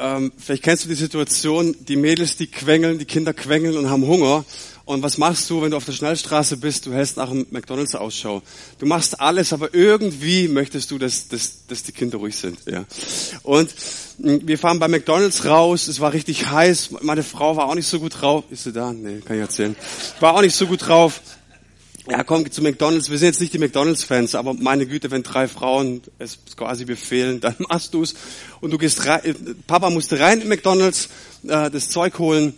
ähm, vielleicht kennst du die Situation, die Mädels, die quengeln, die Kinder quengeln und haben Hunger. Und was machst du, wenn du auf der Schnellstraße bist? Du hältst nach einem McDonalds Ausschau. Du machst alles, aber irgendwie möchtest du, dass, dass, dass die Kinder ruhig sind. Ja. Und wir fahren bei McDonalds raus. Es war richtig heiß. Meine Frau war auch nicht so gut drauf. Ist sie da? Nee, kann ich erzählen. War auch nicht so gut drauf. Ja, komm zu McDonalds. Wir sind jetzt nicht die McDonalds-Fans, aber meine Güte, wenn drei Frauen es quasi befehlen, dann machst du's. Und du gehst rein. Papa musste rein in McDonalds, äh, das Zeug holen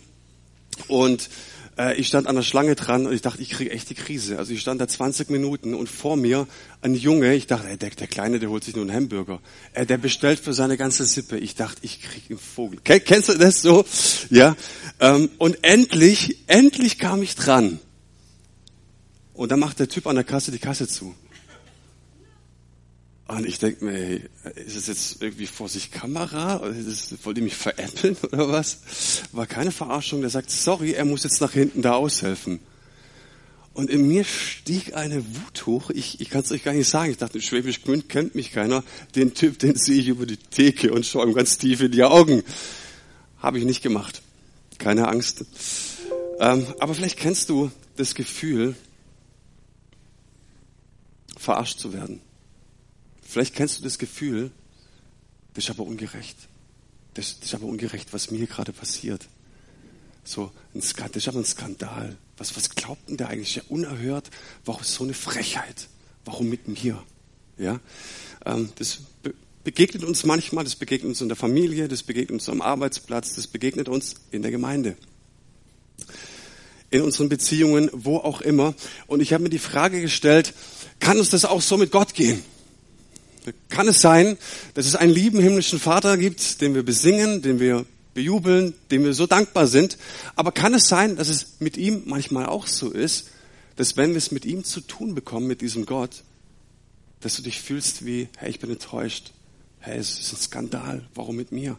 und äh, ich stand an der Schlange dran und ich dachte, ich kriege echt die Krise. Also ich stand da 20 Minuten und vor mir ein Junge, ich dachte, ey, der, der Kleine, der holt sich nur einen Hamburger. Äh, der bestellt für seine ganze Sippe. Ich dachte, ich krieg einen Vogel. Kennst du das so? Ja. Ähm, und endlich, endlich kam ich dran. Und dann macht der Typ an der Kasse die Kasse zu. Und ich denke mir, ey, ist es jetzt irgendwie vor sich Kamera? Oder ist es, wollt ihr mich veräppeln oder was? War keine Verarschung. Der sagt, sorry, er muss jetzt nach hinten da aushelfen. Und in mir stieg eine Wut hoch. Ich, ich kann es euch gar nicht sagen. Ich dachte, Schwäbisch Gmünd kennt mich keiner. Den Typ, den sehe ich über die Theke und schaue ihm ganz tief in die Augen. Habe ich nicht gemacht. Keine Angst. Ähm, aber vielleicht kennst du das Gefühl, verarscht zu werden. Vielleicht kennst du das Gefühl, das ist aber ungerecht. Das, das ist aber ungerecht, was mir gerade passiert. So, ein Skandal, das ist aber ein Skandal. Was, was glaubt denn der eigentlich? Ja, unerhört. Warum so eine Frechheit? Warum mit mir? Ja, ähm, das be begegnet uns manchmal, das begegnet uns in der Familie, das begegnet uns am Arbeitsplatz, das begegnet uns in der Gemeinde. In unseren Beziehungen, wo auch immer. Und ich habe mir die Frage gestellt, kann uns das auch so mit Gott gehen? kann es sein, dass es einen lieben himmlischen Vater gibt, den wir besingen, den wir bejubeln, dem wir so dankbar sind. Aber kann es sein, dass es mit ihm manchmal auch so ist, dass wenn wir es mit ihm zu tun bekommen, mit diesem Gott, dass du dich fühlst wie, hey, ich bin enttäuscht. Hey, es ist ein Skandal. Warum mit mir?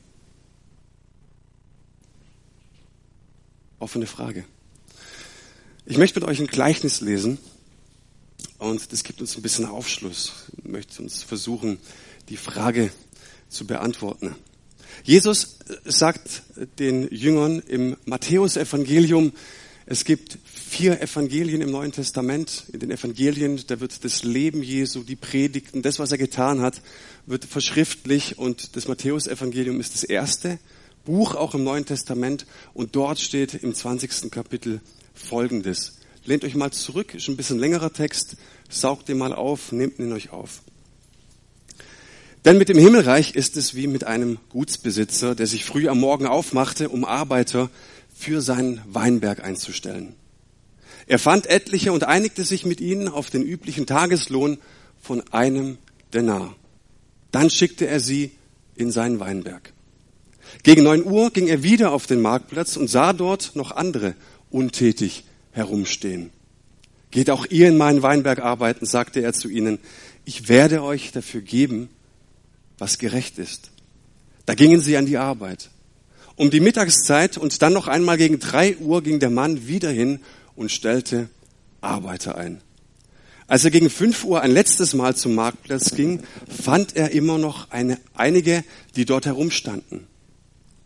Offene Frage. Ich möchte mit euch ein Gleichnis lesen und das gibt uns ein bisschen Aufschluss. Ich möchte uns versuchen, die Frage zu beantworten. Jesus sagt den Jüngern im Matthäusevangelium, es gibt vier Evangelien im Neuen Testament. In den Evangelien, da wird das Leben Jesu, die Predigten, das, was er getan hat, wird verschriftlich und das Matthäusevangelium ist das erste Buch auch im Neuen Testament und dort steht im 20. Kapitel Folgendes. Lehnt euch mal zurück, ist ein bisschen längerer Text, saugt ihn mal auf, nehmt ihn euch auf. Denn mit dem Himmelreich ist es wie mit einem Gutsbesitzer, der sich früh am Morgen aufmachte, um Arbeiter für seinen Weinberg einzustellen. Er fand etliche und einigte sich mit ihnen auf den üblichen Tageslohn von einem Denar. Dann schickte er sie in seinen Weinberg. Gegen neun Uhr ging er wieder auf den Marktplatz und sah dort noch andere untätig herumstehen. Geht auch ihr in meinen Weinberg arbeiten, sagte er zu ihnen. Ich werde euch dafür geben, was gerecht ist. Da gingen sie an die Arbeit. Um die Mittagszeit und dann noch einmal gegen drei Uhr ging der Mann wieder hin und stellte Arbeiter ein. Als er gegen fünf Uhr ein letztes Mal zum Marktplatz ging, fand er immer noch eine, einige, die dort herumstanden.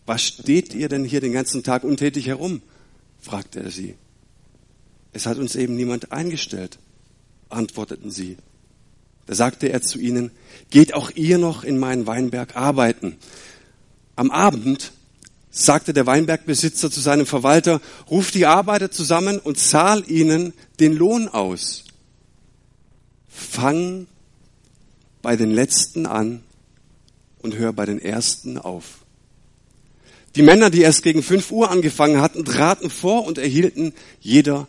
Was steht ihr denn hier den ganzen Tag untätig herum? fragte er sie. Es hat uns eben niemand eingestellt, antworteten sie. Da sagte er zu ihnen, geht auch ihr noch in meinen Weinberg arbeiten. Am Abend sagte der Weinbergbesitzer zu seinem Verwalter, ruf die Arbeiter zusammen und zahl ihnen den Lohn aus. Fang bei den Letzten an und hör bei den Ersten auf. Die Männer, die erst gegen fünf Uhr angefangen hatten, traten vor und erhielten jeder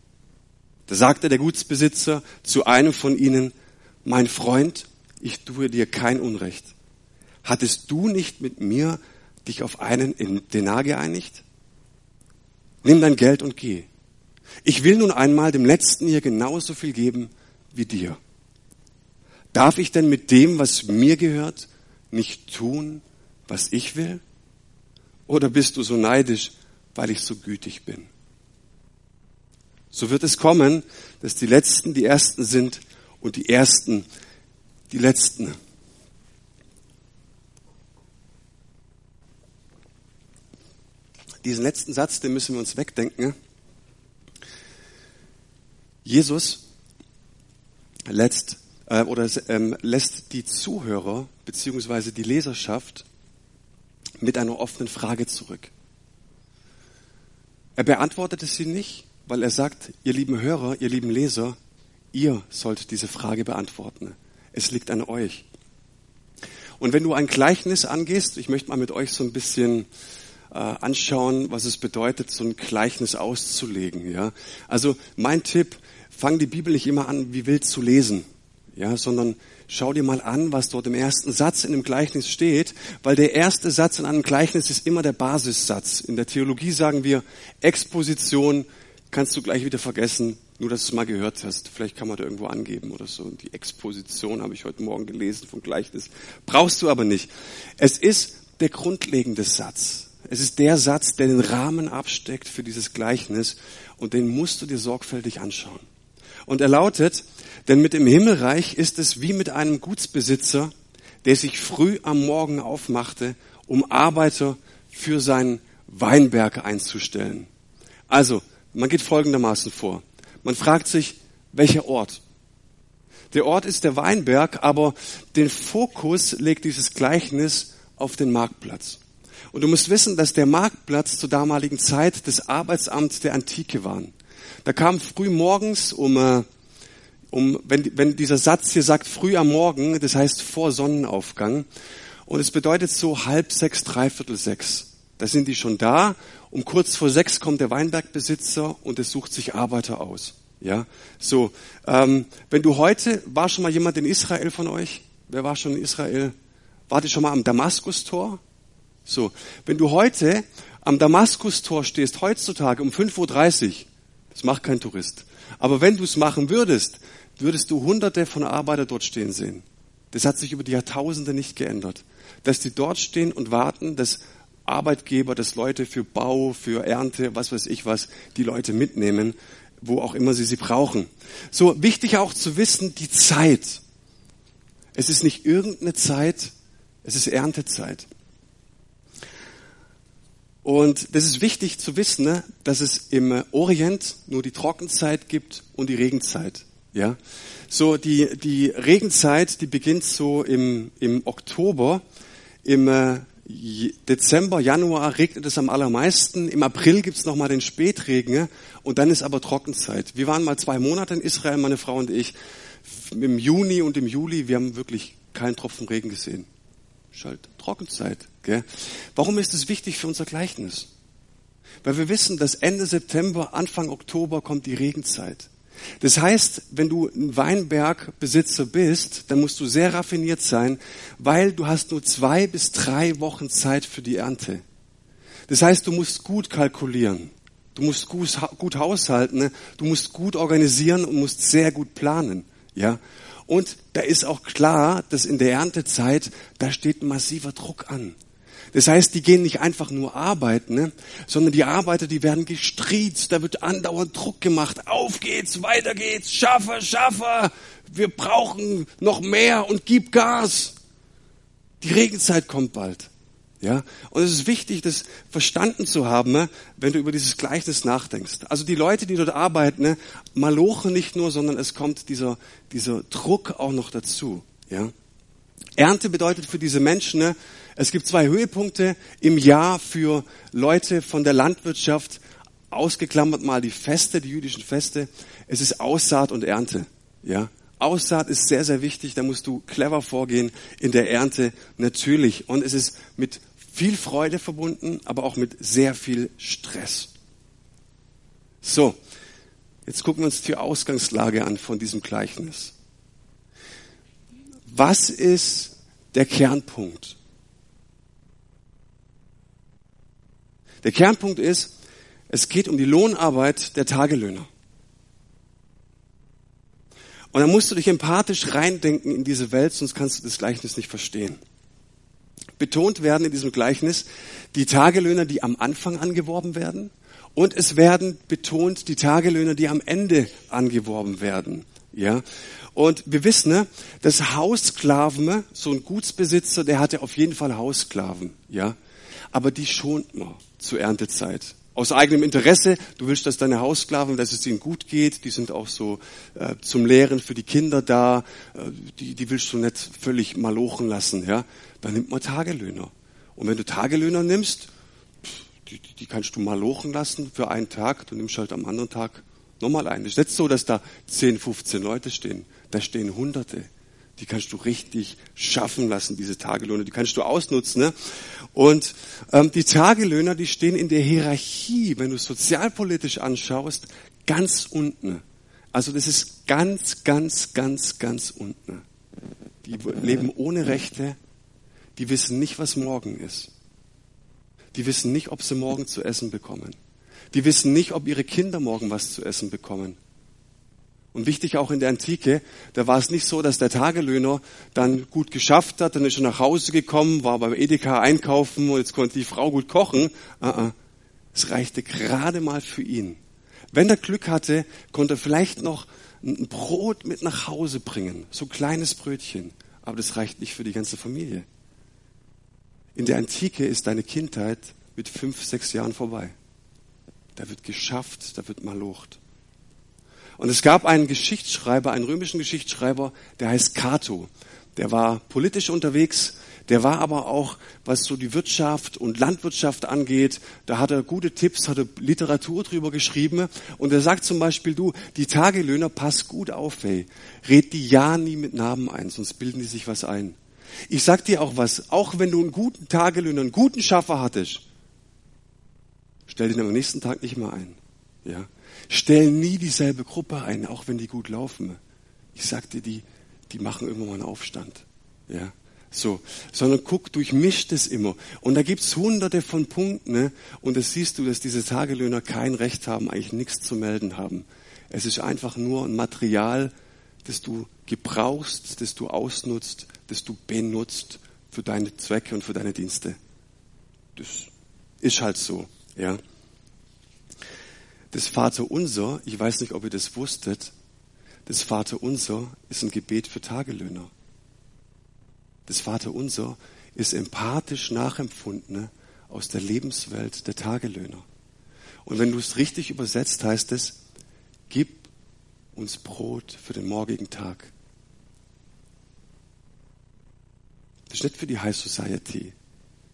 Da sagte der Gutsbesitzer zu einem von ihnen, mein Freund, ich tue dir kein Unrecht. Hattest du nicht mit mir dich auf einen Denar geeinigt? Nimm dein Geld und geh. Ich will nun einmal dem Letzten hier genauso viel geben wie dir. Darf ich denn mit dem, was mir gehört, nicht tun, was ich will? Oder bist du so neidisch, weil ich so gütig bin? So wird es kommen, dass die Letzten die Ersten sind und die Ersten die Letzten. Diesen letzten Satz, den müssen wir uns wegdenken. Jesus lässt, äh, oder, ähm, lässt die Zuhörer beziehungsweise die Leserschaft mit einer offenen Frage zurück. Er beantwortete sie nicht, weil er sagt, ihr lieben Hörer, ihr lieben Leser, ihr sollt diese Frage beantworten. Es liegt an euch. Und wenn du ein Gleichnis angehst, ich möchte mal mit euch so ein bisschen äh, anschauen, was es bedeutet, so ein Gleichnis auszulegen. Ja, also mein Tipp: Fang die Bibel nicht immer an, wie wild zu lesen, ja, sondern schau dir mal an, was dort im ersten Satz in dem Gleichnis steht, weil der erste Satz in einem Gleichnis ist immer der Basissatz. In der Theologie sagen wir Exposition kannst du gleich wieder vergessen, nur dass du es mal gehört hast. Vielleicht kann man da irgendwo angeben oder so. Die Exposition habe ich heute Morgen gelesen vom Gleichnis. Brauchst du aber nicht. Es ist der grundlegende Satz. Es ist der Satz, der den Rahmen absteckt für dieses Gleichnis und den musst du dir sorgfältig anschauen. Und er lautet, denn mit dem Himmelreich ist es wie mit einem Gutsbesitzer, der sich früh am Morgen aufmachte, um Arbeiter für seinen Weinberg einzustellen. Also, man geht folgendermaßen vor. Man fragt sich, welcher Ort? Der Ort ist der Weinberg, aber den Fokus legt dieses Gleichnis auf den Marktplatz. Und du musst wissen, dass der Marktplatz zur damaligen Zeit das Arbeitsamt der Antike war. Da kam früh morgens um, äh, um wenn, wenn dieser Satz hier sagt, früh am Morgen, das heißt vor Sonnenaufgang. Und es bedeutet so halb sechs, dreiviertel sechs. Da sind die schon da. Um kurz vor sechs kommt der Weinbergbesitzer und es sucht sich Arbeiter aus. Ja, so. Ähm, wenn du heute, war schon mal jemand in Israel von euch? Wer war schon in Israel? Wart ihr schon mal am Damaskustor? So, wenn du heute am Damaskustor stehst, heutzutage um 5.30 Uhr, das macht kein Tourist. Aber wenn du es machen würdest, würdest du hunderte von Arbeiter dort stehen sehen. Das hat sich über die Jahrtausende nicht geändert. Dass die dort stehen und warten, dass Arbeitgeber, dass Leute für Bau, für Ernte, was weiß ich was, die Leute mitnehmen, wo auch immer sie sie brauchen. So wichtig auch zu wissen, die Zeit. Es ist nicht irgendeine Zeit, es ist Erntezeit. Und das ist wichtig zu wissen, ne, dass es im Orient nur die Trockenzeit gibt und die Regenzeit. Ja, so die die Regenzeit, die beginnt so im im Oktober, im äh, Dezember, Januar regnet es am allermeisten. Im April gibt's noch mal den Spätregen und dann ist aber Trockenzeit. Wir waren mal zwei Monate in Israel, meine Frau und ich, im Juni und im Juli. Wir haben wirklich keinen Tropfen Regen gesehen. Schalt Trockenzeit. Gell? Warum ist es wichtig für unser Gleichnis? Weil wir wissen, dass Ende September, Anfang Oktober kommt die Regenzeit. Das heißt, wenn du ein Weinbergbesitzer bist, dann musst du sehr raffiniert sein, weil du hast nur zwei bis drei Wochen Zeit für die Ernte. Das heißt, du musst gut kalkulieren. Du musst gut, gut haushalten. Ne? Du musst gut organisieren und musst sehr gut planen. Ja. Und da ist auch klar, dass in der Erntezeit, da steht massiver Druck an. Das heißt, die gehen nicht einfach nur arbeiten, ne? sondern die Arbeiter, die werden gestriezt, da wird andauernd Druck gemacht. Auf geht's, weiter geht's, schaffe, schaffe, wir brauchen noch mehr und gib Gas. Die Regenzeit kommt bald. Ja, und es ist wichtig, das verstanden zu haben, ne, wenn du über dieses Gleichnis nachdenkst. Also die Leute, die dort arbeiten, ne, malochen nicht nur, sondern es kommt dieser, dieser Druck auch noch dazu. Ja, Ernte bedeutet für diese Menschen, ne, es gibt zwei Höhepunkte im Jahr für Leute von der Landwirtschaft, ausgeklammert mal die Feste, die jüdischen Feste. Es ist Aussaat und Ernte. Ja, Aussaat ist sehr, sehr wichtig. Da musst du clever vorgehen. In der Ernte natürlich. Und es ist mit viel Freude verbunden, aber auch mit sehr viel Stress. So, jetzt gucken wir uns die Ausgangslage an von diesem Gleichnis. Was ist der Kernpunkt? Der Kernpunkt ist, Es geht um die Lohnarbeit der Tagelöhner. Und dann musst du dich empathisch reindenken in diese Welt, sonst kannst du das Gleichnis nicht verstehen. Betont werden in diesem Gleichnis die Tagelöhner, die am Anfang angeworben werden, und es werden betont die Tagelöhner, die am Ende angeworben werden. Ja. Und wir wissen, ne, dass Haussklaven, so ein Gutsbesitzer, der hatte auf jeden Fall Haussklaven, ja. Aber die schont man zur Erntezeit. Aus eigenem Interesse, du willst, dass deine Haussklaven, dass es ihnen gut geht, die sind auch so äh, zum Lehren für die Kinder da, äh, die, die willst du nicht völlig malochen lassen, ja. Dann nimmt man Tagelöhner. Und wenn du Tagelöhner nimmst, die, die kannst du malochen lassen für einen Tag, du nimmst halt am anderen Tag nochmal einen. Es ist nicht so, dass da 10, 15 Leute stehen. Da stehen Hunderte. Die kannst du richtig schaffen lassen, diese Tagelöhner. Die kannst du ausnutzen. Ne? Und ähm, die Tagelöhner, die stehen in der Hierarchie, wenn du sozialpolitisch anschaust, ganz unten. Also das ist ganz, ganz, ganz, ganz unten. Die leben ohne Rechte. Die wissen nicht, was morgen ist. Die wissen nicht, ob sie morgen zu essen bekommen. Die wissen nicht, ob ihre Kinder morgen was zu essen bekommen. Und wichtig auch in der Antike, da war es nicht so, dass der Tagelöhner dann gut geschafft hat, dann ist er nach Hause gekommen, war beim Edeka einkaufen und jetzt konnte die Frau gut kochen. Uh. Es reichte gerade mal für ihn. Wenn er Glück hatte, konnte er vielleicht noch ein Brot mit nach Hause bringen, so ein kleines Brötchen. Aber das reicht nicht für die ganze Familie. In der Antike ist deine Kindheit mit fünf, sechs Jahren vorbei. Da wird geschafft, da wird malocht. Und es gab einen Geschichtsschreiber, einen römischen Geschichtsschreiber, der heißt Cato. Der war politisch unterwegs, der war aber auch, was so die Wirtschaft und Landwirtschaft angeht, da hat er gute Tipps, hat er Literatur drüber geschrieben. Und er sagt zum Beispiel, du, die Tagelöhner, pass gut auf, ey. Red die ja nie mit Namen ein, sonst bilden die sich was ein. Ich sag dir auch was, auch wenn du einen guten Tagelöhner, einen guten Schaffer hattest, stell den am nächsten Tag nicht mehr ein. Ja? Stell nie dieselbe Gruppe ein, auch wenn die gut laufen. Ich sag dir, die, die machen irgendwann mal einen Aufstand. Ja? So, sondern guck, durchmischt es immer. Und da gibt's hunderte von Punkten, ne? und da siehst du, dass diese Tagelöhner kein Recht haben, eigentlich nichts zu melden haben. Es ist einfach nur ein Material, das du gebrauchst, das du ausnutzt, das du benutzt für deine Zwecke und für deine Dienste. Das ist halt so, ja. Das Vaterunser, ich weiß nicht, ob ihr das wusstet, das Vaterunser ist ein Gebet für Tagelöhner. Das Vaterunser ist empathisch nachempfunden aus der Lebenswelt der Tagelöhner. Und wenn du es richtig übersetzt, heißt es, gib uns Brot für den morgigen Tag. Das ist nicht für die High Society.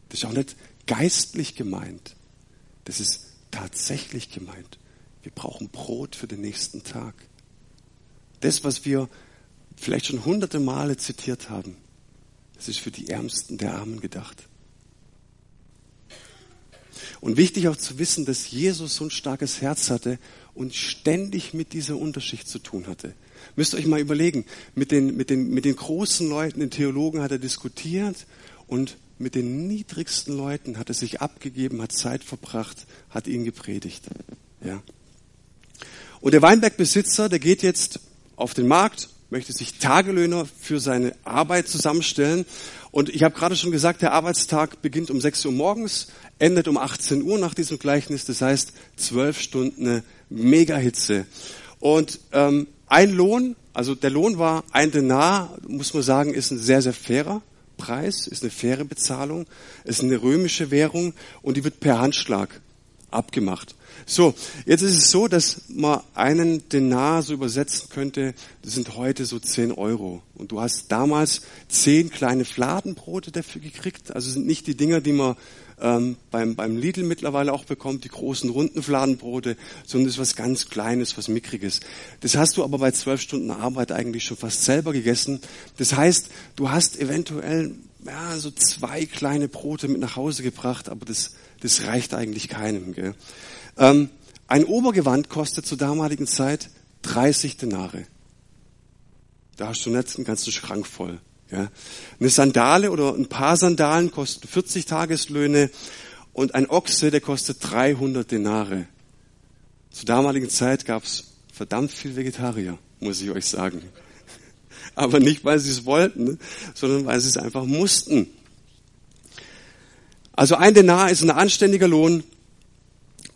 Das ist auch nicht geistlich gemeint. Das ist tatsächlich gemeint. Wir brauchen Brot für den nächsten Tag. Das, was wir vielleicht schon hunderte Male zitiert haben, das ist für die Ärmsten der Armen gedacht. Und wichtig auch zu wissen, dass Jesus so ein starkes Herz hatte und ständig mit dieser Unterschicht zu tun hatte. Müsst ihr euch mal überlegen, mit den, mit, den, mit den großen Leuten, den Theologen hat er diskutiert und mit den niedrigsten Leuten hat er sich abgegeben, hat Zeit verbracht, hat ihn gepredigt. Ja. Und der Weinbergbesitzer, der geht jetzt auf den Markt, möchte sich Tagelöhner für seine Arbeit zusammenstellen. Und ich habe gerade schon gesagt, der Arbeitstag beginnt um 6 Uhr morgens, endet um 18 Uhr nach diesem Gleichnis. Das heißt, zwölf Stunden Megahitze. Und ähm, ein Lohn, also der Lohn war ein Denar, muss man sagen, ist ein sehr, sehr fairer Preis, ist eine faire Bezahlung, ist eine römische Währung und die wird per Handschlag abgemacht. So, jetzt ist es so, dass man einen Denar so übersetzen könnte, das sind heute so 10 Euro. Und du hast damals zehn kleine Fladenbrote dafür gekriegt. Also sind nicht die Dinger, die man ähm, beim, beim Lidl mittlerweile auch bekommt, die großen runden Fladenbrote, sondern das ist was ganz Kleines, was Mickriges. Das hast du aber bei zwölf Stunden Arbeit eigentlich schon fast selber gegessen. Das heißt, du hast eventuell ja, so zwei kleine Brote mit nach Hause gebracht, aber das, das reicht eigentlich keinem. Gell? Ähm, ein Obergewand kostet zur damaligen Zeit 30 Denare. Da hast du nicht einen ganzen Schrank voll. Ja. Eine Sandale oder ein paar Sandalen kosten 40 Tageslöhne und ein Ochse, der kostet 300 Denare. Zur damaligen Zeit gab es verdammt viel Vegetarier, muss ich euch sagen. Aber nicht, weil sie es wollten, sondern weil sie es einfach mussten. Also ein Denar ist ein anständiger Lohn.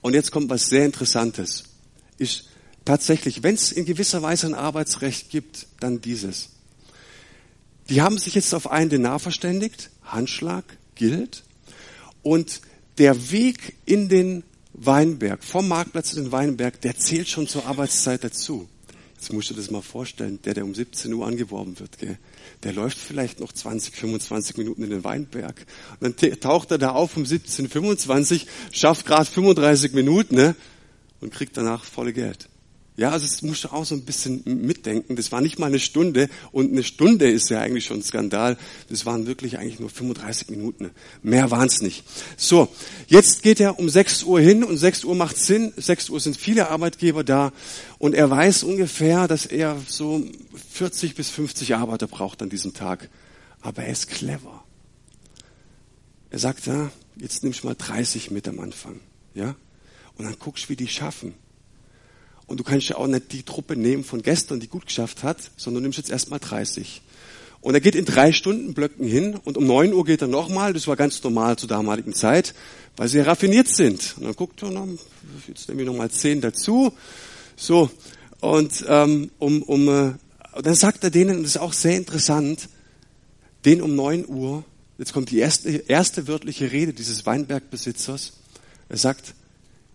Und jetzt kommt was sehr Interessantes. Ist tatsächlich, wenn es in gewisser Weise ein Arbeitsrecht gibt, dann dieses. Die haben sich jetzt auf einen Denar verständigt. Handschlag gilt. Und der Weg in den Weinberg, vom Marktplatz in den Weinberg, der zählt schon zur Arbeitszeit dazu. Jetzt musst du dir das mal vorstellen, der, der um 17 Uhr angeworben wird, gell? der läuft vielleicht noch 20, 25 Minuten in den Weinberg. Und dann taucht er da auf um 17.25, schafft gerade 35 Minuten ne? und kriegt danach volle Geld. Ja, also das musst du auch so ein bisschen mitdenken. Das war nicht mal eine Stunde und eine Stunde ist ja eigentlich schon ein Skandal. Das waren wirklich eigentlich nur 35 Minuten. Mehr waren es nicht. So, jetzt geht er um 6 Uhr hin und 6 Uhr macht Sinn. 6 Uhr sind viele Arbeitgeber da und er weiß ungefähr, dass er so 40 bis 50 Arbeiter braucht an diesem Tag. Aber er ist clever. Er sagt, ja, jetzt nimmst du mal 30 mit am Anfang. Ja? Und dann guckst, wie die schaffen. Und du kannst ja auch nicht die Truppe nehmen von gestern, die gut geschafft hat, sondern du nimmst jetzt erstmal 30. Und er geht in drei Stunden Blöcken hin und um neun Uhr geht er nochmal, das war ganz normal zur damaligen Zeit, weil sie raffiniert sind. Und dann guckt er, jetzt nehme ich nochmal zehn dazu. So, und ähm, um, um, äh, dann sagt er denen, und das ist auch sehr interessant, den um neun Uhr, jetzt kommt die erste, erste wörtliche Rede dieses Weinbergbesitzers, er sagt,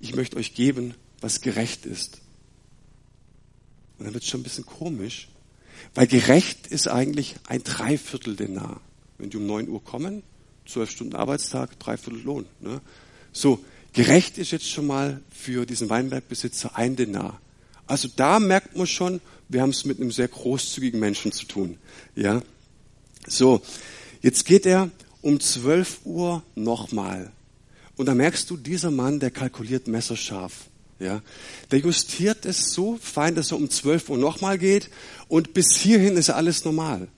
ich möchte euch geben, was gerecht ist. Und dann wird es schon ein bisschen komisch, weil gerecht ist eigentlich ein Dreiviertel Denar. Wenn die um neun Uhr kommen, zwölf Stunden Arbeitstag, Dreiviertel Lohn. Ne? So, gerecht ist jetzt schon mal für diesen Weinbergbesitzer ein Denar. Also da merkt man schon, wir haben es mit einem sehr großzügigen Menschen zu tun. Ja, so jetzt geht er um zwölf Uhr nochmal und da merkst du, dieser Mann, der kalkuliert messerscharf. Ja, der justiert es so fein, dass er um 12 Uhr nochmal geht und bis hierhin ist alles normal.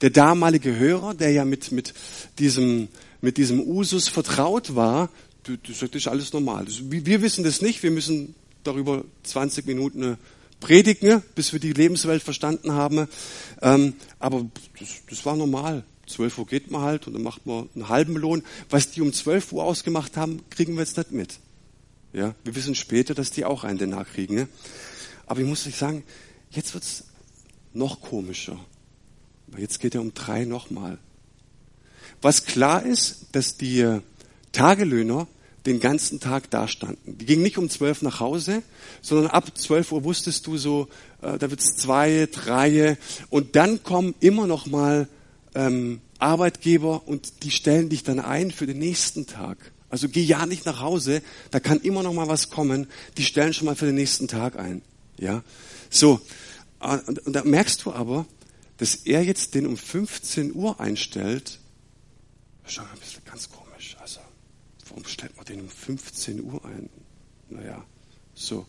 Der damalige Hörer, der ja mit, mit, diesem, mit diesem Usus vertraut war, das ist alles normal. Wir wissen das nicht, wir müssen darüber 20 Minuten predigen, bis wir die Lebenswelt verstanden haben. Ähm, aber das, das war normal. 12 Uhr geht man halt und dann macht man einen halben Lohn. Was die um 12 Uhr ausgemacht haben, kriegen wir jetzt nicht mit. Ja, wir wissen später, dass die auch einen Denar kriegen. Ne? Aber ich muss euch sagen, jetzt wird's noch komischer. Weil jetzt geht er um drei nochmal. Was klar ist, dass die Tagelöhner den ganzen Tag dastanden. Die gingen nicht um zwölf nach Hause, sondern ab zwölf Uhr wusstest du so, äh, da wird's zwei, drei und dann kommen immer noch mal ähm, Arbeitgeber und die stellen dich dann ein für den nächsten Tag. Also geh ja nicht nach Hause, da kann immer noch mal was kommen. Die stellen schon mal für den nächsten Tag ein. Ja, so. Ah, und, da merkst du aber, dass er jetzt den um 15 Uhr einstellt. Schon ein bisschen ganz komisch. Also, warum stellt man den um 15 Uhr ein? Naja, so.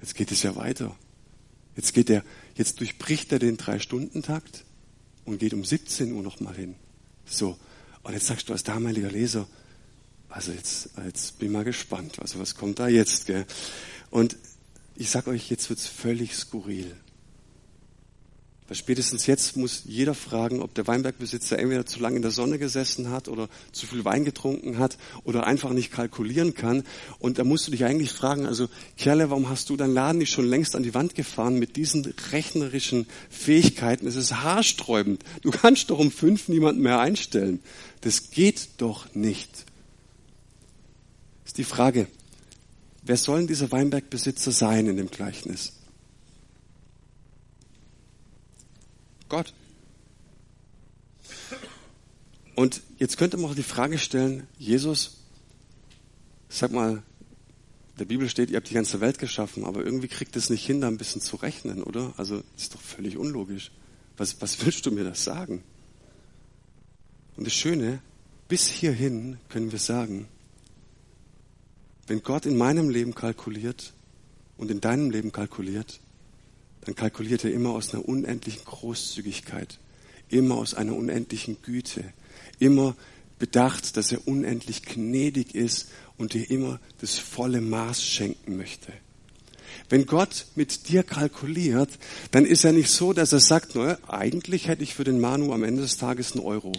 Jetzt geht es ja weiter. Jetzt geht er, jetzt durchbricht er den Drei-Stunden-Takt und geht um 17 Uhr nochmal hin. So. Und jetzt sagst du als damaliger Leser, also jetzt, jetzt bin ich mal gespannt. Also was kommt da jetzt? Gell? Und ich sag euch, jetzt wird's völlig skurril. Weil spätestens jetzt muss jeder fragen, ob der Weinbergbesitzer entweder zu lange in der Sonne gesessen hat oder zu viel Wein getrunken hat oder einfach nicht kalkulieren kann. Und da musst du dich eigentlich fragen, also Kerle, warum hast du deinen Laden nicht schon längst an die Wand gefahren mit diesen rechnerischen Fähigkeiten? Es ist haarsträubend. Du kannst doch um fünf niemanden mehr einstellen. Das geht doch nicht ist die Frage, wer sollen diese Weinbergbesitzer sein in dem Gleichnis? Gott. Und jetzt könnte man auch die Frage stellen, Jesus, sag mal, der Bibel steht, ihr habt die ganze Welt geschaffen, aber irgendwie kriegt es nicht hin, da ein bisschen zu rechnen, oder? Also, ist doch völlig unlogisch. Was, was willst du mir das sagen? Und das Schöne, bis hierhin können wir sagen, wenn Gott in meinem Leben kalkuliert und in deinem Leben kalkuliert, dann kalkuliert er immer aus einer unendlichen Großzügigkeit, immer aus einer unendlichen Güte, immer bedacht, dass er unendlich gnädig ist und dir immer das volle Maß schenken möchte. Wenn Gott mit dir kalkuliert, dann ist er nicht so, dass er sagt, naja, eigentlich hätte ich für den Manu am Ende des Tages einen Euro.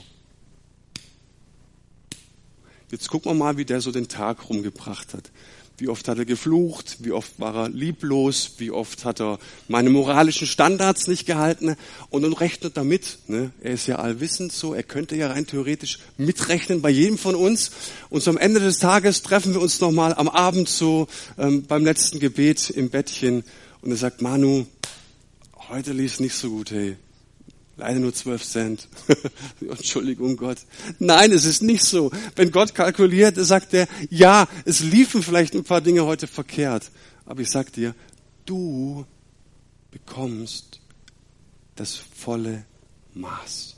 Jetzt gucken wir mal, wie der so den Tag rumgebracht hat. Wie oft hat er geflucht? Wie oft war er lieblos? Wie oft hat er meine moralischen Standards nicht gehalten? Und dann rechnet er mit. Ne? Er ist ja allwissend so. Er könnte ja rein theoretisch mitrechnen bei jedem von uns. Und so am Ende des Tages treffen wir uns nochmal am Abend so ähm, beim letzten Gebet im Bettchen. Und er sagt, Manu, heute lief nicht so gut, hey. Leider nur zwölf Cent. Entschuldigung Gott. Nein, es ist nicht so. Wenn Gott kalkuliert, sagt er, ja, es liefen vielleicht ein paar Dinge heute verkehrt. Aber ich sag dir, du bekommst das volle Maß.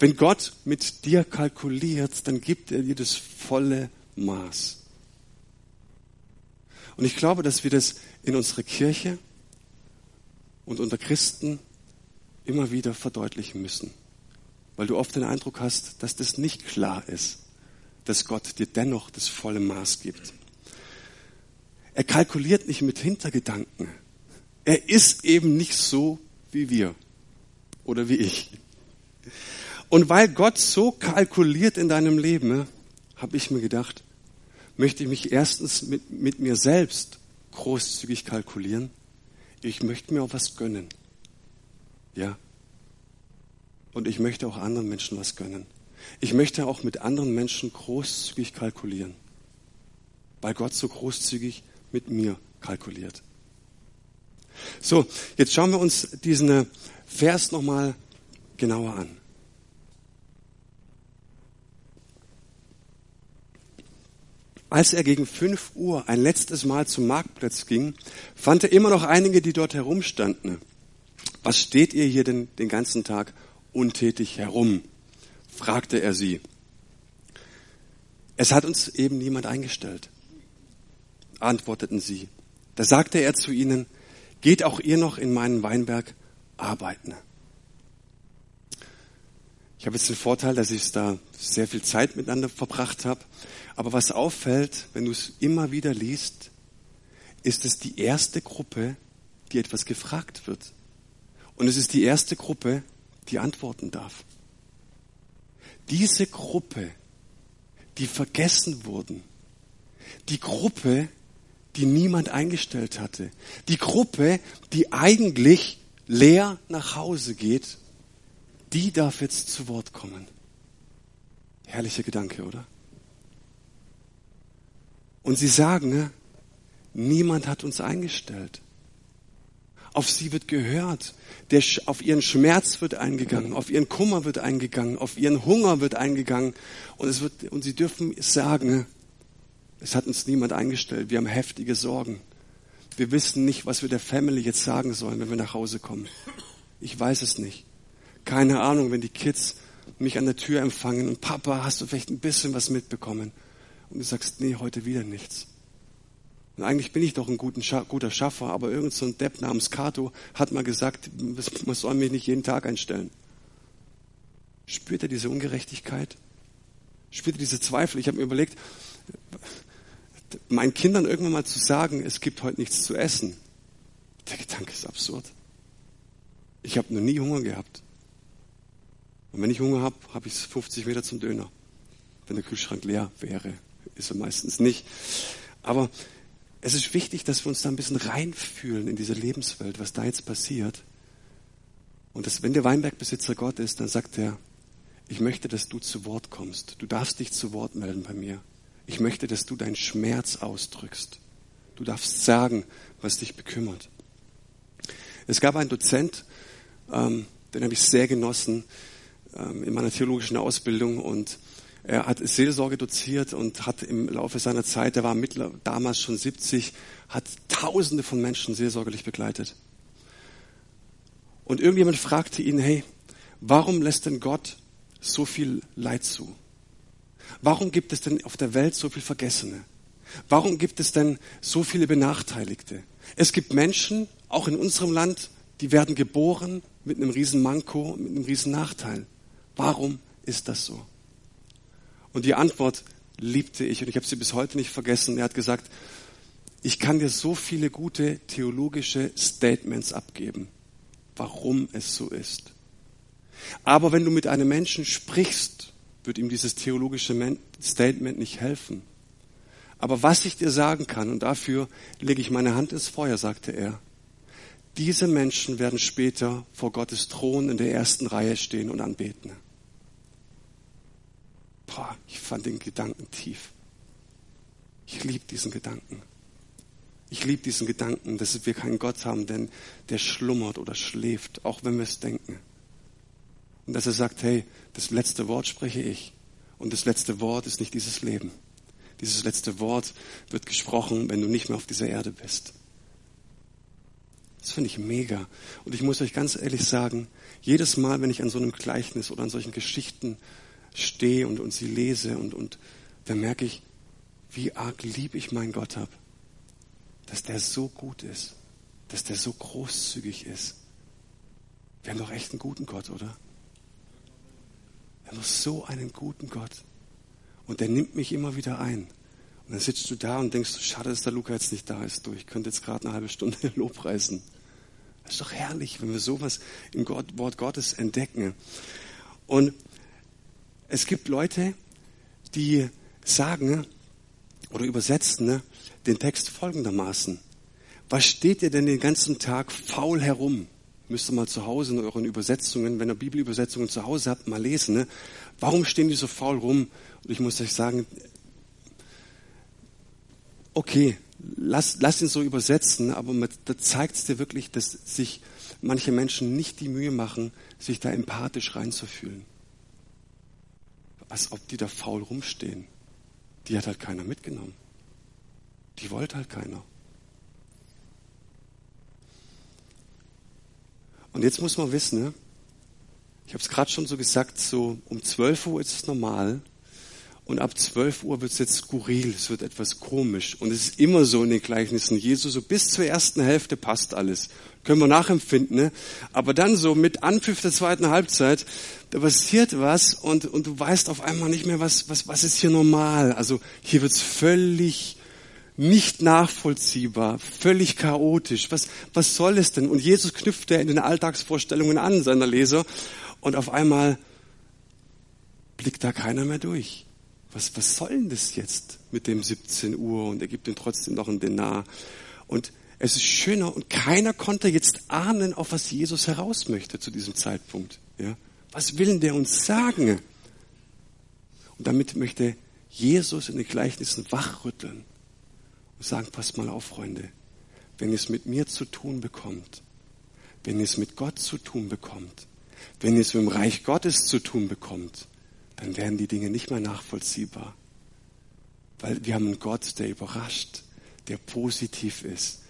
Wenn Gott mit dir kalkuliert, dann gibt er dir das volle Maß. Und ich glaube, dass wir das in unserer Kirche und unter Christen immer wieder verdeutlichen müssen, weil du oft den Eindruck hast, dass das nicht klar ist, dass Gott dir dennoch das volle Maß gibt. Er kalkuliert nicht mit Hintergedanken. Er ist eben nicht so wie wir oder wie ich. Und weil Gott so kalkuliert in deinem Leben, habe ich mir gedacht, möchte ich mich erstens mit, mit mir selbst großzügig kalkulieren. Ich möchte mir auch was gönnen. Ja. Und ich möchte auch anderen Menschen was gönnen. Ich möchte auch mit anderen Menschen großzügig kalkulieren, weil Gott so großzügig mit mir kalkuliert. So, jetzt schauen wir uns diesen Vers nochmal genauer an. Als er gegen fünf Uhr ein letztes Mal zum Marktplatz ging, fand er immer noch einige, die dort herumstanden. Was steht ihr hier denn den ganzen Tag untätig herum? fragte er sie. Es hat uns eben niemand eingestellt, antworteten sie. Da sagte er zu ihnen, geht auch ihr noch in meinen Weinberg arbeiten. Ich habe jetzt den Vorteil, dass ich da sehr viel Zeit miteinander verbracht habe. Aber was auffällt, wenn du es immer wieder liest, ist es die erste Gruppe, die etwas gefragt wird. Und es ist die erste Gruppe, die antworten darf. Diese Gruppe, die vergessen wurden, die Gruppe, die niemand eingestellt hatte, die Gruppe, die eigentlich leer nach Hause geht, die darf jetzt zu Wort kommen. Herrlicher Gedanke, oder? Und sie sagen, ne, niemand hat uns eingestellt. Auf sie wird gehört. Der, auf ihren Schmerz wird eingegangen, auf ihren Kummer wird eingegangen, auf ihren Hunger wird eingegangen. Und, es wird, und sie dürfen sagen, es hat uns niemand eingestellt. Wir haben heftige Sorgen. Wir wissen nicht, was wir der Family jetzt sagen sollen, wenn wir nach Hause kommen. Ich weiß es nicht. Keine Ahnung, wenn die Kids mich an der Tür empfangen und Papa, hast du vielleicht ein bisschen was mitbekommen? Und du sagst, nee, heute wieder nichts. Und eigentlich bin ich doch ein guter Schaffer, aber irgend so ein Depp namens Kato hat mal gesagt, man soll mich nicht jeden Tag einstellen. Spürt er diese Ungerechtigkeit? Spürt er diese Zweifel? Ich habe mir überlegt, meinen Kindern irgendwann mal zu sagen, es gibt heute nichts zu essen. Der Gedanke ist absurd. Ich habe noch nie Hunger gehabt. Und wenn ich Hunger habe, habe ich 50 Meter zum Döner. Wenn der Kühlschrank leer wäre, ist er meistens nicht. Aber es ist wichtig, dass wir uns da ein bisschen reinfühlen in diese Lebenswelt, was da jetzt passiert. Und dass, wenn der Weinbergbesitzer Gott ist, dann sagt er, ich möchte, dass du zu Wort kommst. Du darfst dich zu Wort melden bei mir. Ich möchte, dass du deinen Schmerz ausdrückst. Du darfst sagen, was dich bekümmert. Es gab einen Dozent, ähm, den habe ich sehr genossen ähm, in meiner theologischen Ausbildung und er hat Seelsorge doziert und hat im Laufe seiner Zeit, er war mittler, damals schon 70, hat Tausende von Menschen seelsorgerlich begleitet. Und irgendjemand fragte ihn, hey, warum lässt denn Gott so viel Leid zu? Warum gibt es denn auf der Welt so viel Vergessene? Warum gibt es denn so viele Benachteiligte? Es gibt Menschen, auch in unserem Land, die werden geboren mit einem riesen Manko, mit einem riesen Nachteil. Warum ist das so? Und die Antwort liebte ich und ich habe sie bis heute nicht vergessen. Er hat gesagt, ich kann dir so viele gute theologische Statements abgeben, warum es so ist. Aber wenn du mit einem Menschen sprichst, wird ihm dieses theologische Statement nicht helfen. Aber was ich dir sagen kann, und dafür lege ich meine Hand ins Feuer, sagte er, diese Menschen werden später vor Gottes Thron in der ersten Reihe stehen und anbeten. Boah, ich fand den Gedanken tief. Ich liebe diesen Gedanken. Ich liebe diesen Gedanken, dass wir keinen Gott haben, denn der schlummert oder schläft, auch wenn wir es denken. Und dass er sagt, hey, das letzte Wort spreche ich. Und das letzte Wort ist nicht dieses Leben. Dieses letzte Wort wird gesprochen, wenn du nicht mehr auf dieser Erde bist. Das finde ich mega. Und ich muss euch ganz ehrlich sagen, jedes Mal, wenn ich an so einem Gleichnis oder an solchen Geschichten stehe und, und sie lese und, und dann merke ich, wie arg lieb ich meinen Gott habe dass der so gut ist, dass der so großzügig ist. Wir haben doch echt einen guten Gott, oder? Wir haben doch so einen guten Gott. Und der nimmt mich immer wieder ein. Und dann sitzt du da und denkst, schade, dass der Luca jetzt nicht da ist. Du, ich könnte jetzt gerade eine halbe Stunde Lobpreisen. Das ist doch herrlich, wenn wir sowas im Wort Gottes entdecken. Und es gibt Leute, die sagen oder übersetzen, ne, den Text folgendermaßen. Was steht ihr denn den ganzen Tag faul herum? Müsst ihr mal zu Hause in euren Übersetzungen, wenn ihr Bibelübersetzungen zu Hause habt, mal lesen. Ne? Warum stehen die so faul rum? Und ich muss euch sagen, okay, lass, lass ihn so übersetzen, aber da zeigt es dir wirklich, dass sich manche Menschen nicht die Mühe machen, sich da empathisch reinzufühlen. Als ob die da faul rumstehen. Die hat halt keiner mitgenommen. Die wollte halt keiner. Und jetzt muss man wissen, ne? ich habe es gerade schon so gesagt, so um 12 Uhr ist es normal und ab 12 Uhr wird es jetzt skurril, es wird etwas komisch und es ist immer so in den Gleichnissen. Jesus so bis zur ersten Hälfte passt alles, können wir nachempfinden, ne? aber dann so mit Anpfiff der zweiten Halbzeit, da passiert was und, und du weißt auf einmal nicht mehr, was, was, was ist hier normal. Also hier wird es völlig nicht nachvollziehbar, völlig chaotisch. Was, was soll es denn? Und Jesus knüpft er in den Alltagsvorstellungen an seiner Leser und auf einmal blickt da keiner mehr durch. Was, was soll denn das jetzt mit dem 17 Uhr? Und er gibt ihm trotzdem noch einen Denar. Und es ist schöner und keiner konnte jetzt ahnen, auf was Jesus heraus möchte zu diesem Zeitpunkt. Ja? Was will denn der uns sagen? Und damit möchte Jesus in den Gleichnissen wachrütteln und sagen, passt mal auf, Freunde, wenn ihr es mit mir zu tun bekommt, wenn ihr es mit Gott zu tun bekommt, wenn ihr es mit dem Reich Gottes zu tun bekommt, dann werden die Dinge nicht mehr nachvollziehbar. Weil wir haben einen Gott, der überrascht, der positiv ist,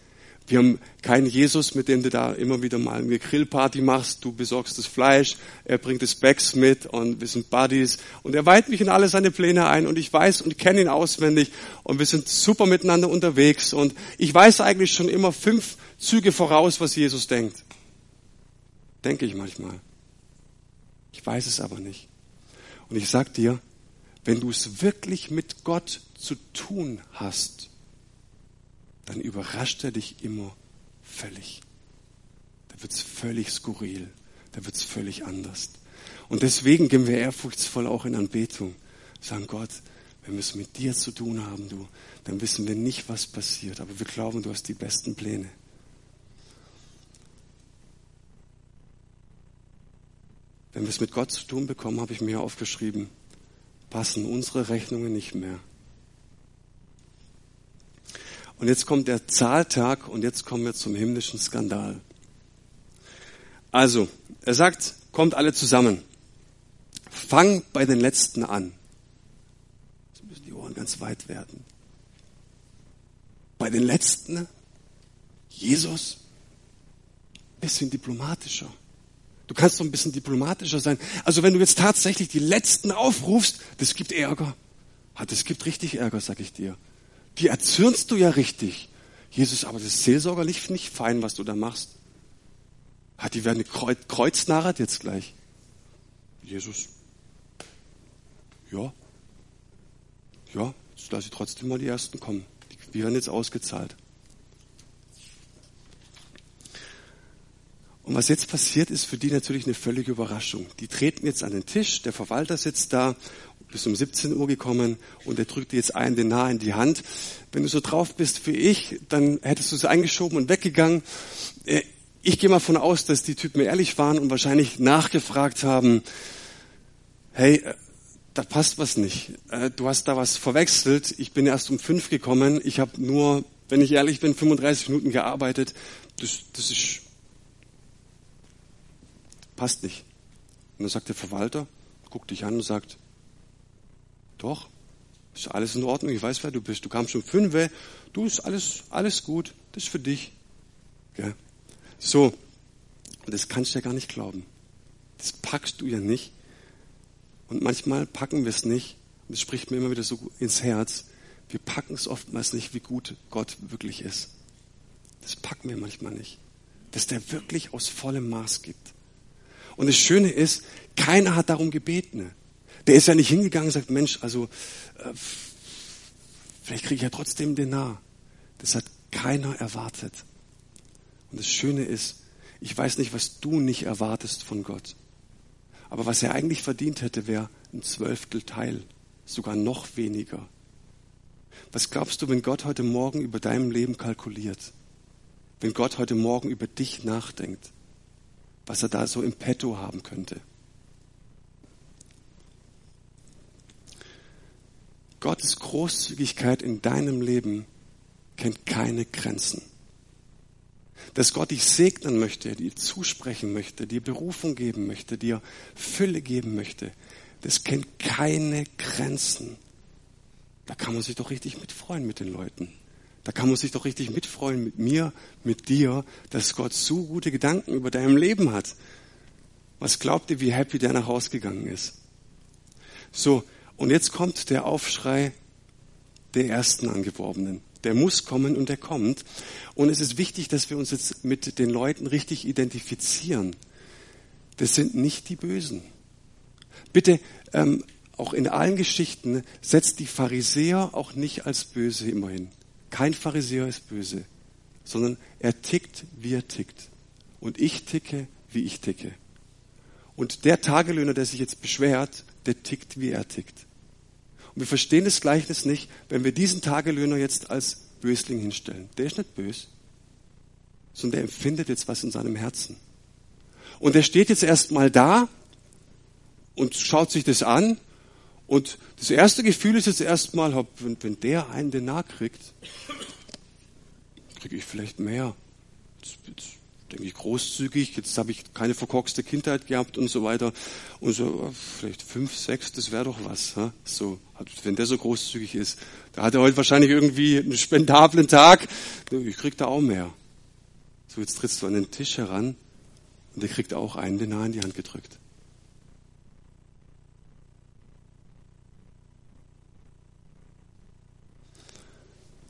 wir haben keinen Jesus, mit dem du da immer wieder mal eine Grillparty machst. Du besorgst das Fleisch, er bringt das Bags mit und wir sind Buddies. Und er weiht mich in alle seine Pläne ein und ich weiß und kenne ihn auswendig und wir sind super miteinander unterwegs und ich weiß eigentlich schon immer fünf Züge voraus, was Jesus denkt. Denke ich manchmal. Ich weiß es aber nicht. Und ich sag dir, wenn du es wirklich mit Gott zu tun hast, dann überrascht er dich immer völlig. Da wird's völlig skurril, da wird's völlig anders. Und deswegen gehen wir ehrfurchtsvoll auch in Anbetung. Sagen Gott, wenn wir es mit dir zu tun haben, du, dann wissen wir nicht, was passiert, aber wir glauben, du hast die besten Pläne. Wenn wir es mit Gott zu tun bekommen, habe ich mir aufgeschrieben, passen unsere Rechnungen nicht mehr. Und jetzt kommt der Zahltag und jetzt kommen wir zum himmlischen Skandal. Also, er sagt, kommt alle zusammen. Fang bei den Letzten an. Jetzt müssen die Ohren ganz weit werden. Bei den Letzten, Jesus, bisschen diplomatischer. Du kannst doch ein bisschen diplomatischer sein. Also wenn du jetzt tatsächlich die Letzten aufrufst, das gibt Ärger. Das gibt richtig Ärger, sag ich dir die erzürnst du ja richtig. Jesus, aber das ist seelsorgerlich nicht fein, was du da machst. Hat die werden kreuz, kreuznarrt jetzt gleich. Jesus. Ja. Ja, jetzt lass ich trotzdem mal die ersten kommen. Die werden jetzt ausgezahlt. Und was jetzt passiert, ist für die natürlich eine völlige Überraschung. Die treten jetzt an den Tisch, der Verwalter sitzt da, bis um 17 Uhr gekommen und der drückt dir jetzt einen Denar in die Hand. Wenn du so drauf bist wie ich, dann hättest du es eingeschoben und weggegangen. Äh, ich gehe mal von aus, dass die Typen ehrlich waren und wahrscheinlich nachgefragt haben, hey, äh, da passt was nicht. Äh, du hast da was verwechselt. Ich bin erst um fünf gekommen. Ich habe nur, wenn ich ehrlich bin, 35 Minuten gearbeitet. Das, das ist passt nicht. Und dann sagt der Verwalter, guckt dich an und sagt, doch, ist alles in Ordnung, ich weiß, wer du bist. Du kamst schon fünf, du ist alles, alles gut, das ist für dich. Ja. So, und das kannst du ja gar nicht glauben. Das packst du ja nicht. Und manchmal packen wir es nicht. Und das spricht mir immer wieder so ins Herz. Wir packen es oftmals nicht, wie gut Gott wirklich ist. Das packen wir manchmal nicht. Dass der wirklich aus vollem Maß gibt. Und das Schöne ist, keiner hat darum gebeten. Der ist ja nicht hingegangen und sagt, Mensch, also äh, vielleicht kriege ich ja trotzdem den nah. Das hat keiner erwartet. Und das Schöne ist, ich weiß nicht, was du nicht erwartest von Gott. Aber was er eigentlich verdient hätte, wäre ein Zwölftel Teil, sogar noch weniger. Was glaubst du, wenn Gott heute Morgen über deinem Leben kalkuliert? Wenn Gott heute Morgen über dich nachdenkt? was er da so im Petto haben könnte. Gottes Großzügigkeit in deinem Leben kennt keine Grenzen. Dass Gott dich segnen möchte, dir zusprechen möchte, dir Berufung geben möchte, dir Fülle geben möchte, das kennt keine Grenzen. Da kann man sich doch richtig mitfreuen mit den Leuten. Da kann man sich doch richtig mitfreuen mit mir, mit dir, dass Gott so gute Gedanken über deinem Leben hat. Was glaubt ihr, wie happy der nach Hause gegangen ist? So, und jetzt kommt der Aufschrei der ersten Angeworbenen. Der muss kommen und der kommt. Und es ist wichtig, dass wir uns jetzt mit den Leuten richtig identifizieren. Das sind nicht die Bösen. Bitte, ähm, auch in allen Geschichten setzt die Pharisäer auch nicht als böse immerhin. Kein Pharisäer ist böse, sondern er tickt, wie er tickt. Und ich ticke, wie ich ticke. Und der Tagelöhner, der sich jetzt beschwert, der tickt, wie er tickt. Und wir verstehen das Gleichnis nicht, wenn wir diesen Tagelöhner jetzt als Bösling hinstellen. Der ist nicht bös, sondern der empfindet jetzt was in seinem Herzen. Und der steht jetzt erstmal da und schaut sich das an und das erste Gefühl ist jetzt erstmal, wenn, wenn der einen Denar kriegt, kriege ich vielleicht mehr. Jetzt, jetzt denke ich großzügig, jetzt habe ich keine verkorkste Kindheit gehabt und so weiter. Und so, vielleicht fünf, sechs, das wäre doch was. Ha? So, wenn der so großzügig ist. Da hat er heute wahrscheinlich irgendwie einen spendablen Tag. Ich krieg da auch mehr. So, jetzt trittst du an den Tisch heran und der kriegt auch einen Denar in die Hand gedrückt.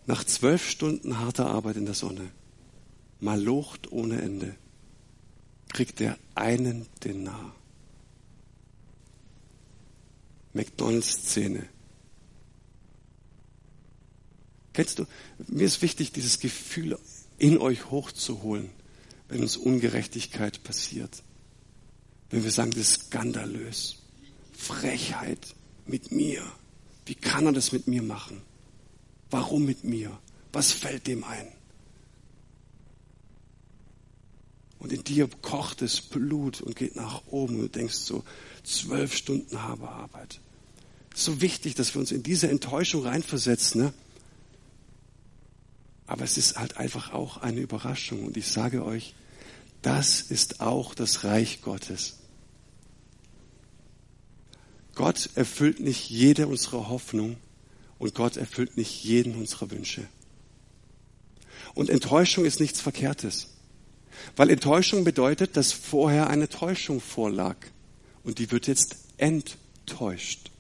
Nach zwölf Stunden harter Arbeit in der Sonne, malocht ohne Ende, kriegt er einen Denar. McDonalds-Szene. Kennst du, mir ist wichtig, dieses Gefühl in euch hochzuholen, wenn uns Ungerechtigkeit passiert. Wenn wir sagen, das ist skandalös. Frechheit mit mir. Wie kann er das mit mir machen? Warum mit mir? Was fällt dem ein? Und in dir kocht es Blut und geht nach oben und du denkst so, zwölf Stunden habe Arbeit. So wichtig, dass wir uns in diese Enttäuschung reinversetzen. Ne? Aber es ist halt einfach auch eine Überraschung. Und ich sage euch, das ist auch das Reich Gottes. Gott erfüllt nicht jede unserer Hoffnung, und Gott erfüllt nicht jeden unserer Wünsche. Und Enttäuschung ist nichts Verkehrtes. Weil Enttäuschung bedeutet, dass vorher eine Täuschung vorlag. Und die wird jetzt enttäuscht.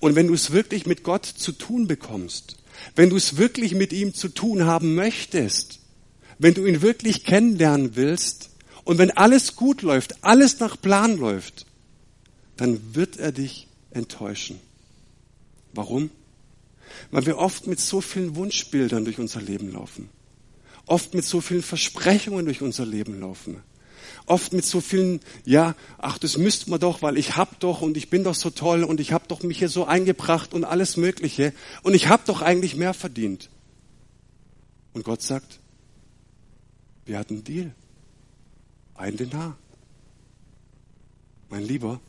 Und wenn du es wirklich mit Gott zu tun bekommst, wenn du es wirklich mit ihm zu tun haben möchtest, wenn du ihn wirklich kennenlernen willst und wenn alles gut läuft, alles nach Plan läuft, dann wird er dich enttäuschen. Warum? Weil wir oft mit so vielen Wunschbildern durch unser Leben laufen. Oft mit so vielen Versprechungen durch unser Leben laufen. Oft mit so vielen, ja, ach, das müsste man doch, weil ich hab doch und ich bin doch so toll und ich hab doch mich hier so eingebracht und alles Mögliche und ich hab doch eigentlich mehr verdient. Und Gott sagt, wir hatten einen Deal. Ein Denar. Mein Lieber,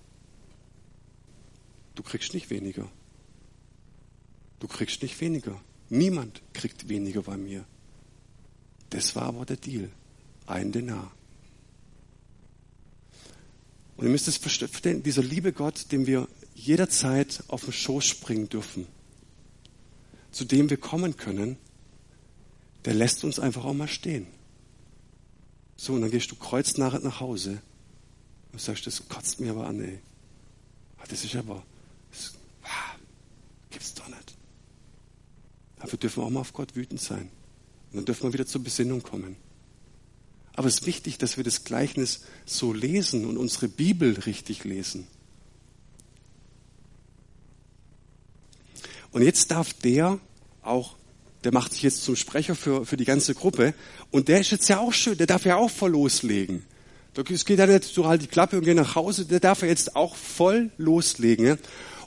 du kriegst nicht weniger. Du kriegst nicht weniger. Niemand kriegt weniger bei mir. Das war aber der Deal. Ein Denar. Und ihr müsst es verstehen, dieser liebe Gott, dem wir jederzeit auf den Schoß springen dürfen, zu dem wir kommen können, der lässt uns einfach auch mal stehen. So, und dann gehst du kreuznachher nach Hause und sagst, das kotzt mir aber an, ey. Ah, das ist aber, das, ah, gibt's doch nicht. Dafür dürfen wir auch mal auf Gott wütend sein. Und dann dürfen wir wieder zur Besinnung kommen. Aber es ist wichtig, dass wir das Gleichnis so lesen und unsere Bibel richtig lesen. Und jetzt darf der auch, der macht sich jetzt zum Sprecher für, für die ganze Gruppe, und der ist jetzt ja auch schön, der darf ja auch voll loslegen. Es geht ja nicht so halt die Klappe und geht nach Hause, der darf ja jetzt auch voll loslegen.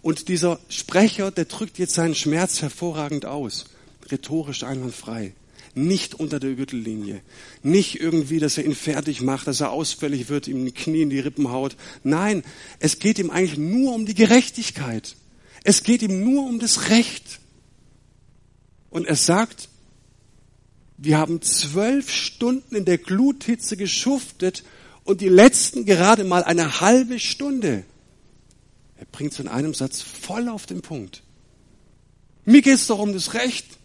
Und dieser Sprecher, der drückt jetzt seinen Schmerz hervorragend aus. Rhetorisch einwandfrei. Nicht unter der Gürtellinie. Nicht irgendwie, dass er ihn fertig macht, dass er ausfällig wird, ihm die Knie in die Rippen haut. Nein, es geht ihm eigentlich nur um die Gerechtigkeit. Es geht ihm nur um das Recht. Und er sagt, wir haben zwölf Stunden in der Gluthitze geschuftet und die letzten gerade mal eine halbe Stunde. Er bringt es in einem Satz voll auf den Punkt. Mir geht es doch um das Recht.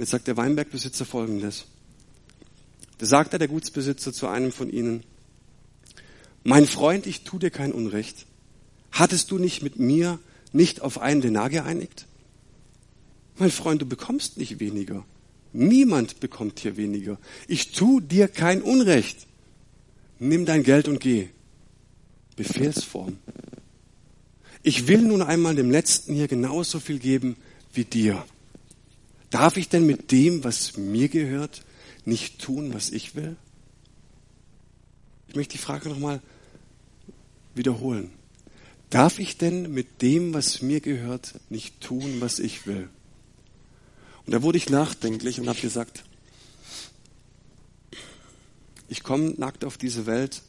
Und jetzt sagt der Weinbergbesitzer folgendes. Da sagte der Gutsbesitzer zu einem von ihnen, mein Freund, ich tu dir kein Unrecht. Hattest du nicht mit mir nicht auf einen Denar geeinigt? Mein Freund, du bekommst nicht weniger. Niemand bekommt hier weniger. Ich tu dir kein Unrecht. Nimm dein Geld und geh. Befehlsform. Ich will nun einmal dem Letzten hier genauso viel geben wie dir. Darf ich denn mit dem, was mir gehört, nicht tun, was ich will? Ich möchte die Frage nochmal wiederholen. Darf ich denn mit dem, was mir gehört, nicht tun, was ich will? Und da wurde ich nachdenklich und habe gesagt, ich komme nackt auf diese Welt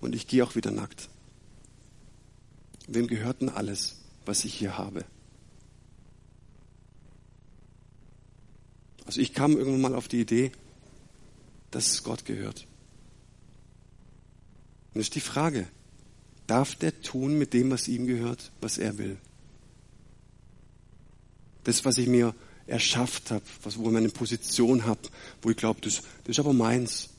und ich gehe auch wieder nackt. Wem gehört denn alles, was ich hier habe? Also ich kam irgendwann mal auf die Idee, dass es Gott gehört. Und ist die Frage, darf der tun mit dem, was ihm gehört, was er will? Das, was ich mir erschafft habe, was, wo ich meine Position habe, wo ich glaube, das, das ist aber meins.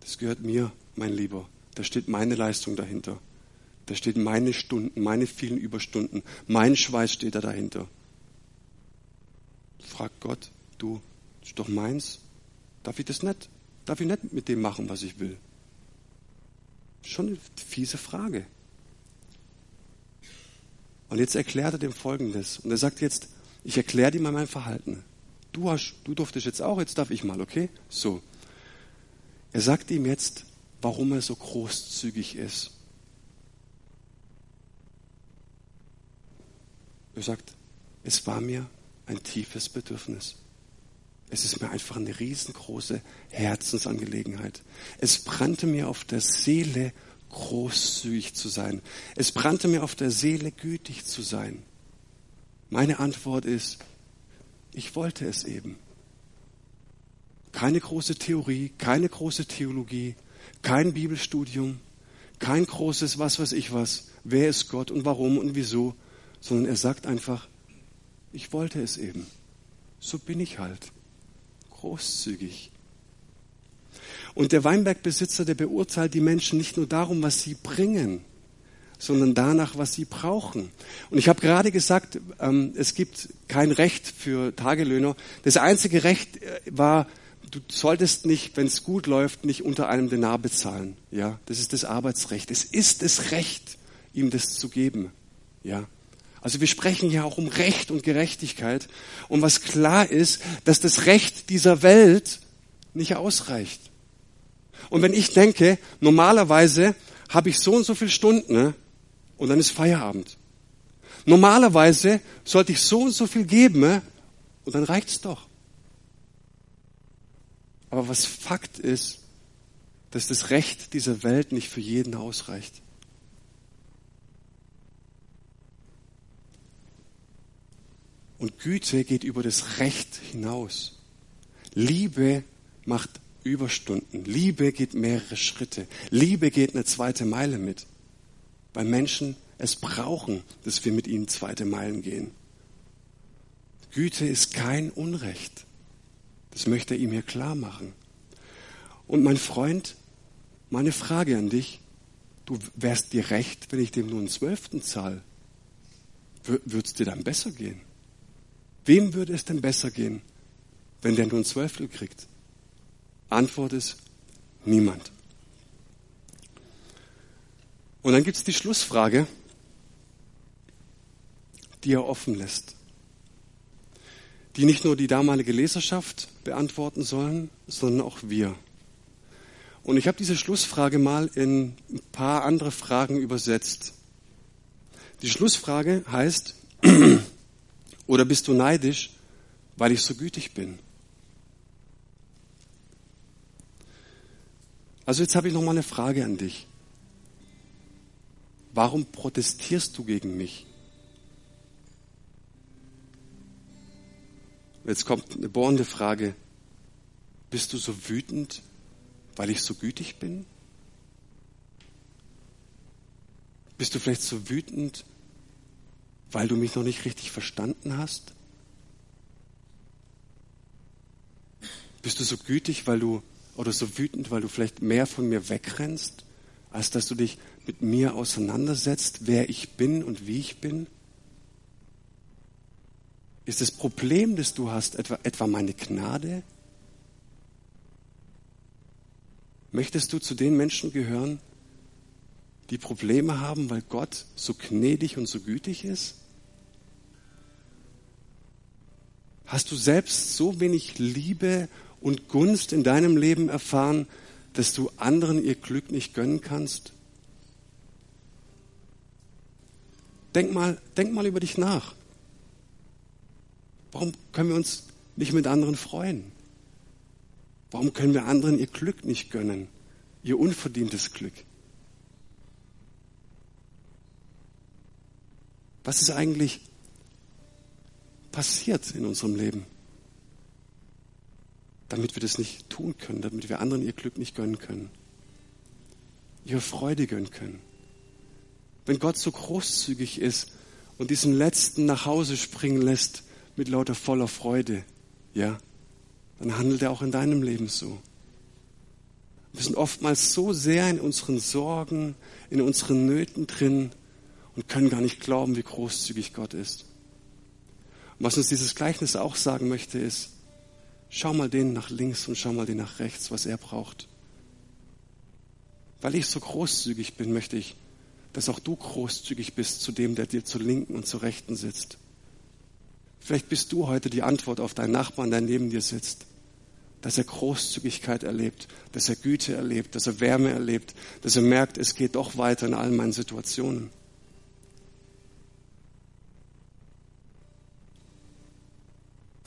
Das gehört mir, mein Lieber. Da steht meine Leistung dahinter. Da steht meine Stunden, meine vielen Überstunden, mein Schweiß steht da dahinter. Fragt Gott, du, das ist doch meins. Darf ich das nicht? Darf ich nicht mit dem machen, was ich will? Schon eine fiese Frage. Und jetzt erklärt er dem Folgendes. Und er sagt jetzt, ich erkläre dir mal mein Verhalten. Du, hast, du durftest jetzt auch, jetzt darf ich mal, okay? So. Er sagt ihm jetzt, warum er so großzügig ist. Er sagt, es war mir ein tiefes Bedürfnis. Es ist mir einfach eine riesengroße Herzensangelegenheit. Es brannte mir auf der Seele, großzügig zu sein. Es brannte mir auf der Seele, gütig zu sein. Meine Antwort ist, ich wollte es eben. Keine große Theorie, keine große Theologie, kein Bibelstudium, kein großes was weiß ich was, wer ist Gott und warum und wieso, sondern er sagt einfach, ich wollte es eben. So bin ich halt. Großzügig. Und der Weinbergbesitzer, der beurteilt die Menschen nicht nur darum, was sie bringen, sondern danach, was sie brauchen. Und ich habe gerade gesagt, ähm, es gibt kein Recht für Tagelöhner. Das einzige Recht äh, war, du solltest nicht, wenn es gut läuft, nicht unter einem Denar bezahlen. Ja, das ist das Arbeitsrecht. Es ist das Recht, ihm das zu geben. Ja, Also wir sprechen ja auch um Recht und Gerechtigkeit. Und was klar ist, dass das Recht dieser Welt nicht ausreicht. Und wenn ich denke, normalerweise habe ich so und so viele Stunden ne, und dann ist Feierabend. Normalerweise sollte ich so und so viel geben ne, und dann reicht's doch. Aber was Fakt ist, dass das Recht dieser Welt nicht für jeden ausreicht. Und Güte geht über das Recht hinaus. Liebe macht Überstunden. Liebe geht mehrere Schritte. Liebe geht eine zweite Meile mit. Weil Menschen es brauchen, dass wir mit ihnen zweite Meilen gehen. Güte ist kein Unrecht. Das möchte er ihm hier klar machen. Und mein Freund, meine Frage an dich, du wärst dir recht, wenn ich dem nur einen Zwölften zahle. Würde es dir dann besser gehen? Wem würde es denn besser gehen, wenn der nur ein Zwölftel kriegt? Antwort ist niemand. Und dann gibt es die Schlussfrage, die er offen lässt, die nicht nur die damalige Leserschaft beantworten sollen, sondern auch wir. Und ich habe diese Schlussfrage mal in ein paar andere Fragen übersetzt. Die Schlussfrage heißt, oder bist du neidisch, weil ich so gütig bin? Also jetzt habe ich noch mal eine Frage an dich. Warum protestierst du gegen mich? Jetzt kommt eine bohrende Frage. Bist du so wütend, weil ich so gütig bin? Bist du vielleicht so wütend, weil du mich noch nicht richtig verstanden hast? Bist du so gütig, weil du oder so wütend, weil du vielleicht mehr von mir wegrennst, als dass du dich mit mir auseinandersetzt, wer ich bin und wie ich bin? Ist das Problem, das du hast, etwa, etwa meine Gnade? Möchtest du zu den Menschen gehören, die Probleme haben, weil Gott so gnädig und so gütig ist? Hast du selbst so wenig Liebe und Gunst in deinem Leben erfahren, dass du anderen ihr Glück nicht gönnen kannst? Denk mal, denk mal über dich nach. Warum können wir uns nicht mit anderen freuen? Warum können wir anderen ihr Glück nicht gönnen? Ihr unverdientes Glück? Was ist eigentlich passiert in unserem Leben? Damit wir das nicht tun können, damit wir anderen ihr Glück nicht gönnen können, ihre Freude gönnen können. Wenn Gott so großzügig ist und diesen Letzten nach Hause springen lässt mit lauter voller Freude, ja, dann handelt er auch in deinem Leben so. Wir sind oftmals so sehr in unseren Sorgen, in unseren Nöten drin, und können gar nicht glauben, wie großzügig Gott ist. Und was uns dieses Gleichnis auch sagen möchte, ist, schau mal den nach links und schau mal den nach rechts, was er braucht. Weil ich so großzügig bin, möchte ich, dass auch du großzügig bist zu dem, der dir zur Linken und zur Rechten sitzt. Vielleicht bist du heute die Antwort auf deinen Nachbarn, der neben dir sitzt. Dass er Großzügigkeit erlebt, dass er Güte erlebt, dass er Wärme erlebt, dass er merkt, es geht doch weiter in all meinen Situationen.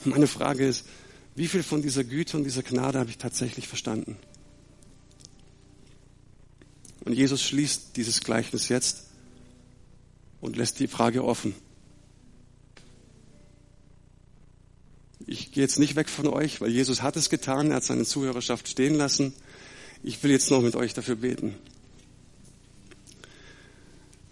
Meine Frage ist, wie viel von dieser Güte und dieser Gnade habe ich tatsächlich verstanden? Und Jesus schließt dieses Gleichnis jetzt und lässt die Frage offen. Ich gehe jetzt nicht weg von euch, weil Jesus hat es getan, er hat seine Zuhörerschaft stehen lassen. Ich will jetzt noch mit euch dafür beten.